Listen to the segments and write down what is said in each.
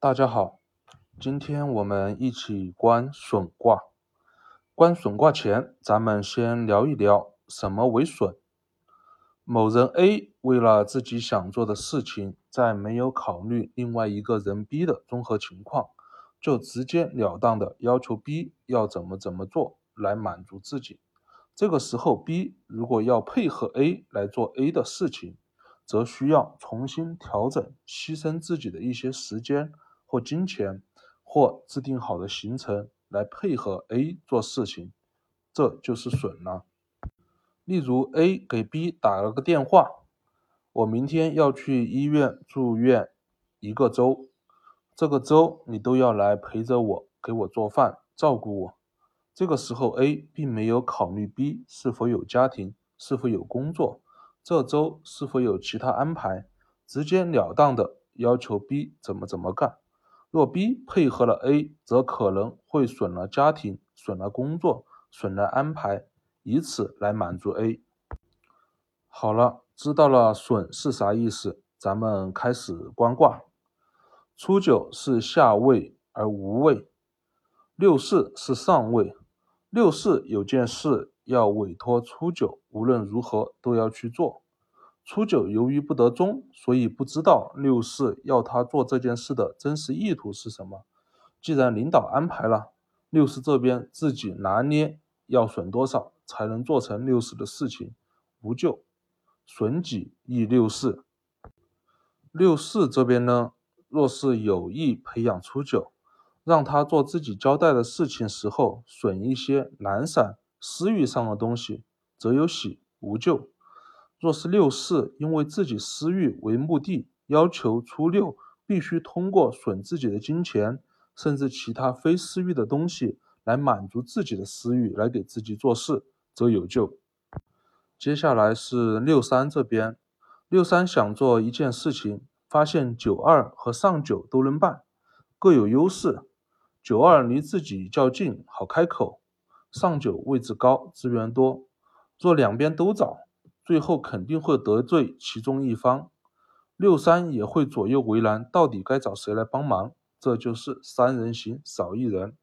大家好，今天我们一起观损卦。观损卦前，咱们先聊一聊什么为损。某人 A 为了自己想做的事情，在没有考虑另外一个人 B 的综合情况，就直截了当的要求 B 要怎么怎么做来满足自己。这个时候，B 如果要配合 A 来做 A 的事情，则需要重新调整，牺牲自己的一些时间。或金钱，或制定好的行程来配合 A 做事情，这就是损了。例如 A 给 B 打了个电话，我明天要去医院住院一个周，这个周你都要来陪着我，给我做饭，照顾我。这个时候 A 并没有考虑 B 是否有家庭，是否有工作，这周是否有其他安排，直截了当的要求 B 怎么怎么干。若 B 配合了 A，则可能会损了家庭，损了工作，损了安排，以此来满足 A。好了，知道了损是啥意思，咱们开始观卦。初九是下位而无位，六四是上位。六四有件事要委托初九，无论如何都要去做。初九由于不得中，所以不知道六四要他做这件事的真实意图是什么。既然领导安排了，六四这边自己拿捏要损多少才能做成六四的事情，无咎。损己益六四。六四这边呢，若是有意培养初九，让他做自己交代的事情时候损一些懒散、私欲上的东西，则有喜，无咎。若是六四因为自己私欲为目的，要求初六必须通过损自己的金钱，甚至其他非私欲的东西来满足自己的私欲，来给自己做事，则有救。接下来是六三这边，六三想做一件事情，发现九二和上九都能办，各有优势。九二离自己较近，好开口；上九位置高，资源多。若两边都找。最后肯定会得罪其中一方，六三也会左右为难，到底该找谁来帮忙？这就是三人行少一人。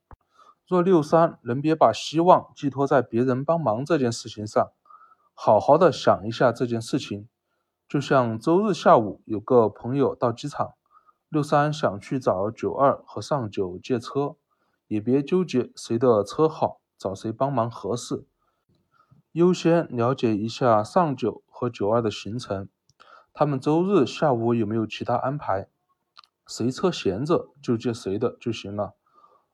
若六三能别把希望寄托在别人帮忙这件事情上，好好的想一下这件事情。就像周日下午有个朋友到机场，六三想去找九二和上九借车，也别纠结谁的车好，找谁帮忙合适。优先了解一下上九和九二的行程，他们周日下午有没有其他安排？谁车闲着就借谁的就行了。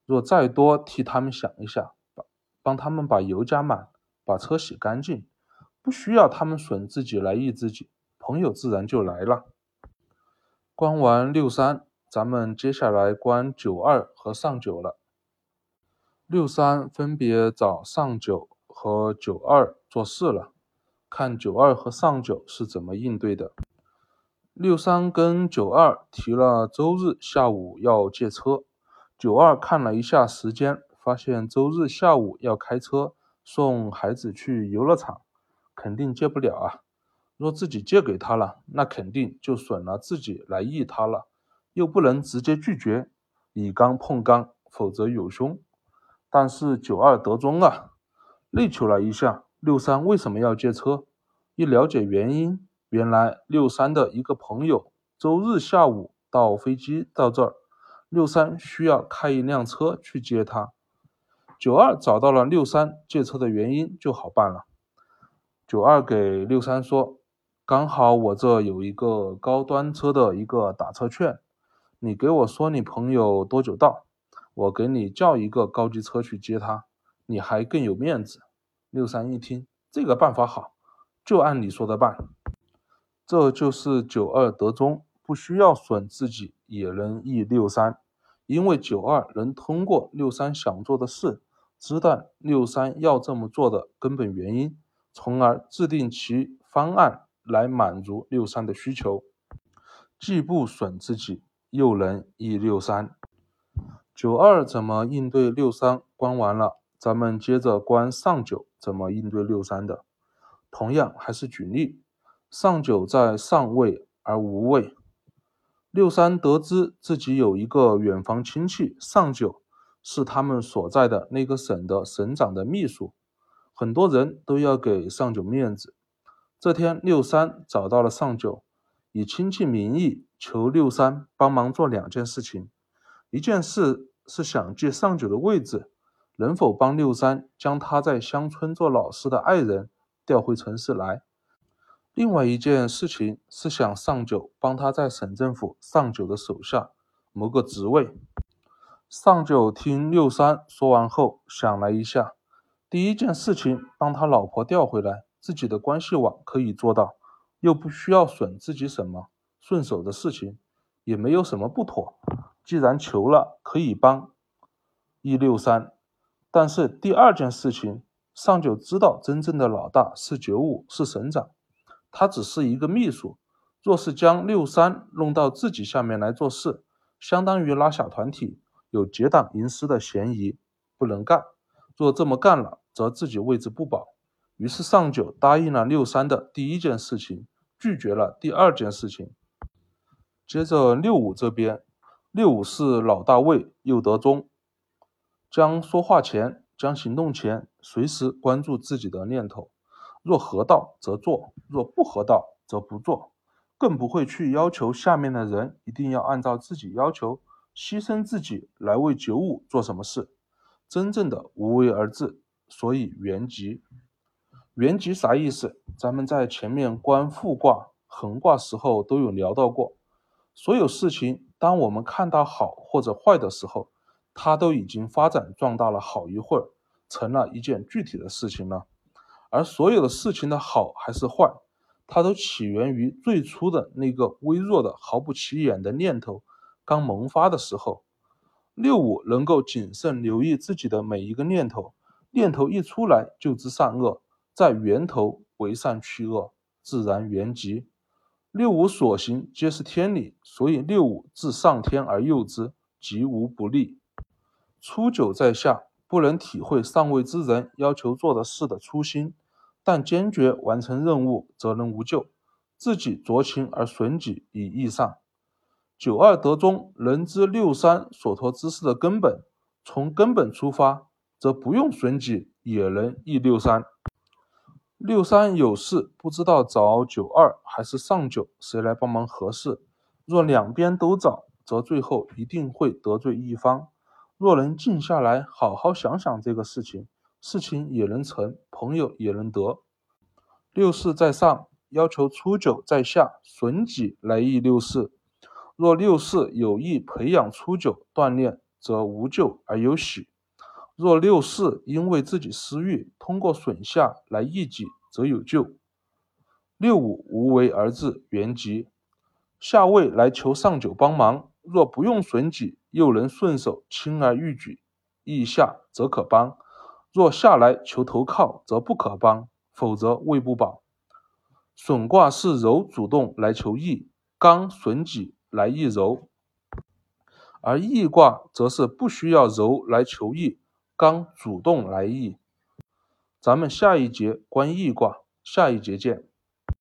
若再多替他们想一下，帮帮他们把油加满，把车洗干净，不需要他们损自己来益自己，朋友自然就来了。观完六三，咱们接下来观九二和上九了。六三分别找上九。和九二做事了，看九二和上九是怎么应对的。六三跟九二提了周日下午要借车，九二看了一下时间，发现周日下午要开车送孩子去游乐场，肯定借不了啊。若自己借给他了，那肯定就损了自己来益他了，又不能直接拒绝，以刚碰刚，否则有凶。但是九二得中啊。内求了一下，六三为什么要借车？一了解原因，原来六三的一个朋友周日下午到飞机到这儿，六三需要开一辆车去接他。九二找到了六三借车的原因，就好办了。九二给六三说：“刚好我这有一个高端车的一个打车券，你给我说你朋友多久到，我给你叫一个高级车去接他。”你还更有面子。六三一听，这个办法好，就按你说的办。这就是九二得中，不需要损自己也能益六三，因为九二能通过六三想做的事，知道六三要这么做的根本原因，从而制定其方案来满足六三的需求，既不损自己，又能益六三。九二怎么应对六三？关完了。咱们接着观上九怎么应对六三的，同样还是举例，上九在上位而无位，六三得知自己有一个远房亲戚上九是他们所在的那个省的省长的秘书，很多人都要给上九面子。这天，六三找到了上九，以亲戚名义求六三帮忙做两件事情。一件事是想借上九的位置，能否帮六三将他在乡村做老师的爱人调回城市来？另外一件事情是想上九帮他在省政府上九的手下谋个职位。上九听六三说完后，想了一下，第一件事情帮他老婆调回来，自己的关系网可以做到，又不需要损自己什么，顺手的事情，也没有什么不妥。既然求了，可以帮一六三。但是第二件事情，上九知道真正的老大是九五，是省长，他只是一个秘书。若是将六三弄到自己下面来做事，相当于拉小团体。有结党营私的嫌疑，不能干。若这么干了，则自己位置不保。于是上九答应了六三的第一件事情，拒绝了第二件事情。接着六五这边，六五是老大位，又得中，将说话前，将行动前，随时关注自己的念头。若合道则做，若不合道则不做，更不会去要求下面的人一定要按照自己要求。牺牲自己来为九五做什么事？真正的无为而治，所以原吉。原吉啥意思？咱们在前面观复卦、横卦时候都有聊到过。所有事情，当我们看到好或者坏的时候，它都已经发展壮大了好一会儿，成了一件具体的事情了。而所有的事情的好还是坏，它都起源于最初的那个微弱的、毫不起眼的念头。刚萌发的时候，六五能够谨慎留意自己的每一个念头，念头一出来就知善恶，在源头为善去恶，自然圆吉。六五所行皆是天理，所以六五自上天而佑之，吉无不利。初九在下，不能体会上位之人要求做的事的初心，但坚决完成任务，则能无咎。自己酌情而损己，以益上。九二得中，能知六三所托之事的根本，从根本出发，则不用损己也能益六三。六三有事不知道找九二还是上九，谁来帮忙合适？若两边都找，则最后一定会得罪一方。若能静下来，好好想想这个事情，事情也能成，朋友也能得。六四在上，要求初九在下，损己来益六四。若六四有意培养初九锻炼，则无咎而有喜；若六四因为自己私欲，通过损下来益己，则有咎。六五无为而治，原吉。下位来求上九帮忙，若不用损己，又能顺手轻而易举，易下则可帮；若下来求投靠，则不可帮，否则位不保。损卦是柔主动来求益，刚损己。来益柔，而易卦则是不需要柔来求益，刚主动来益。咱们下一节观易卦，下一节见。